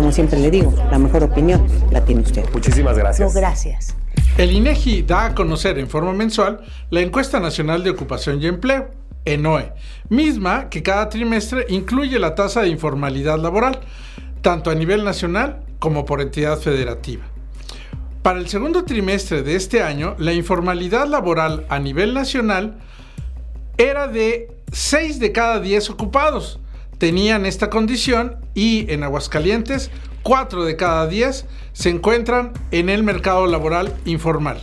Como siempre le digo, la mejor opinión la tiene usted. Muchísimas gracias. No, gracias. El INEGI da a conocer en forma mensual la Encuesta Nacional de Ocupación y Empleo, ENOE, misma que cada trimestre incluye la tasa de informalidad laboral, tanto a nivel nacional como por entidad federativa. Para el segundo trimestre de este año, la informalidad laboral a nivel nacional era de 6 de cada 10 ocupados. Tenían esta condición y en Aguascalientes 4 de cada 10 se encuentran en el mercado laboral informal.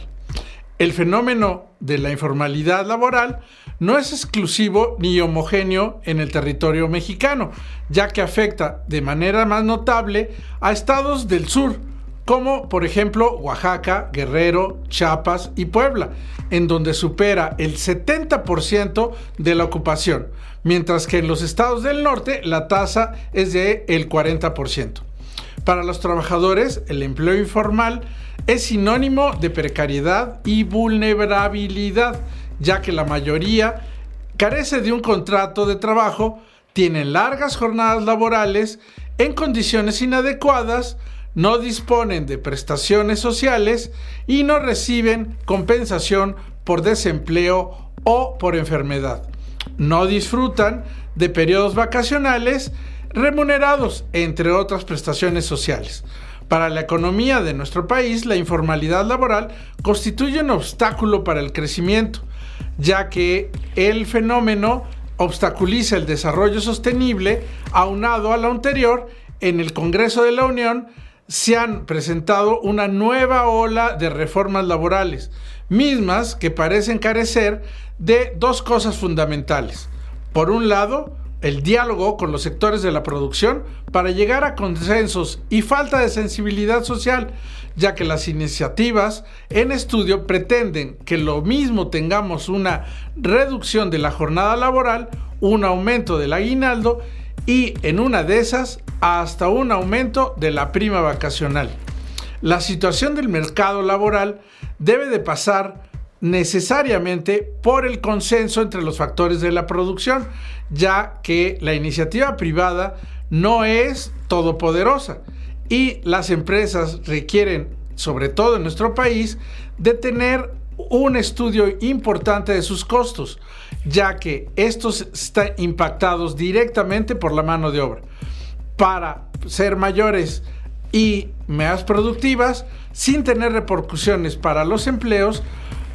El fenómeno de la informalidad laboral no es exclusivo ni homogéneo en el territorio mexicano, ya que afecta de manera más notable a estados del sur, como por ejemplo Oaxaca, Guerrero, Chiapas y Puebla, en donde supera el 70% de la ocupación, mientras que en los estados del norte la tasa es de el 40%. Para los trabajadores, el empleo informal es sinónimo de precariedad y vulnerabilidad, ya que la mayoría carece de un contrato de trabajo, tienen largas jornadas laborales en condiciones inadecuadas, no disponen de prestaciones sociales y no reciben compensación por desempleo o por enfermedad. No disfrutan de periodos vacacionales remunerados, entre otras prestaciones sociales. Para la economía de nuestro país, la informalidad laboral constituye un obstáculo para el crecimiento, ya que el fenómeno obstaculiza el desarrollo sostenible, aunado a lo anterior, en el Congreso de la Unión se han presentado una nueva ola de reformas laborales, mismas que parecen carecer de dos cosas fundamentales. Por un lado, el diálogo con los sectores de la producción para llegar a consensos y falta de sensibilidad social, ya que las iniciativas en estudio pretenden que lo mismo tengamos una reducción de la jornada laboral, un aumento del aguinaldo y en una de esas hasta un aumento de la prima vacacional. La situación del mercado laboral debe de pasar necesariamente por el consenso entre los factores de la producción, ya que la iniciativa privada no es todopoderosa y las empresas requieren, sobre todo en nuestro país, de tener un estudio importante de sus costos, ya que estos están impactados directamente por la mano de obra para ser mayores y más productivas sin tener repercusiones para los empleos,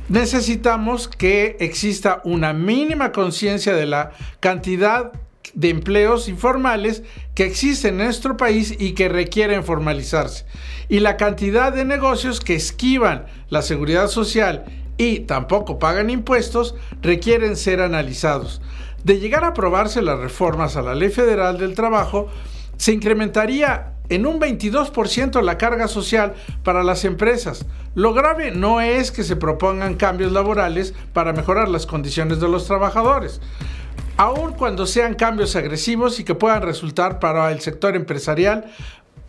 necesitamos que exista una mínima conciencia de la cantidad de empleos informales que existen en nuestro país y que requieren formalizarse. Y la cantidad de negocios que esquivan la seguridad social y tampoco pagan impuestos requieren ser analizados. De llegar a aprobarse las reformas a la Ley Federal del Trabajo, se incrementaría en un 22% la carga social para las empresas. Lo grave no es que se propongan cambios laborales para mejorar las condiciones de los trabajadores, aun cuando sean cambios agresivos y que puedan resultar para el sector empresarial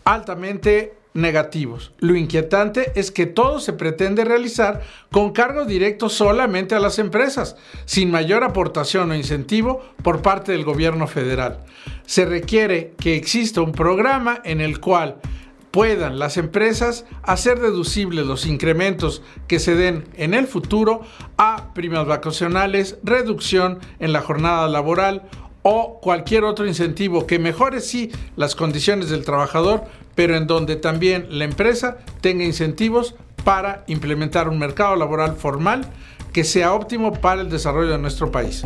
altamente negativos. Lo inquietante es que todo se pretende realizar con cargo directo solamente a las empresas, sin mayor aportación o incentivo por parte del gobierno federal. Se requiere que exista un programa en el cual puedan las empresas hacer deducibles los incrementos que se den en el futuro a primas vacacionales, reducción en la jornada laboral o cualquier otro incentivo que mejore sí las condiciones del trabajador, pero en donde también la empresa tenga incentivos para implementar un mercado laboral formal que sea óptimo para el desarrollo de nuestro país.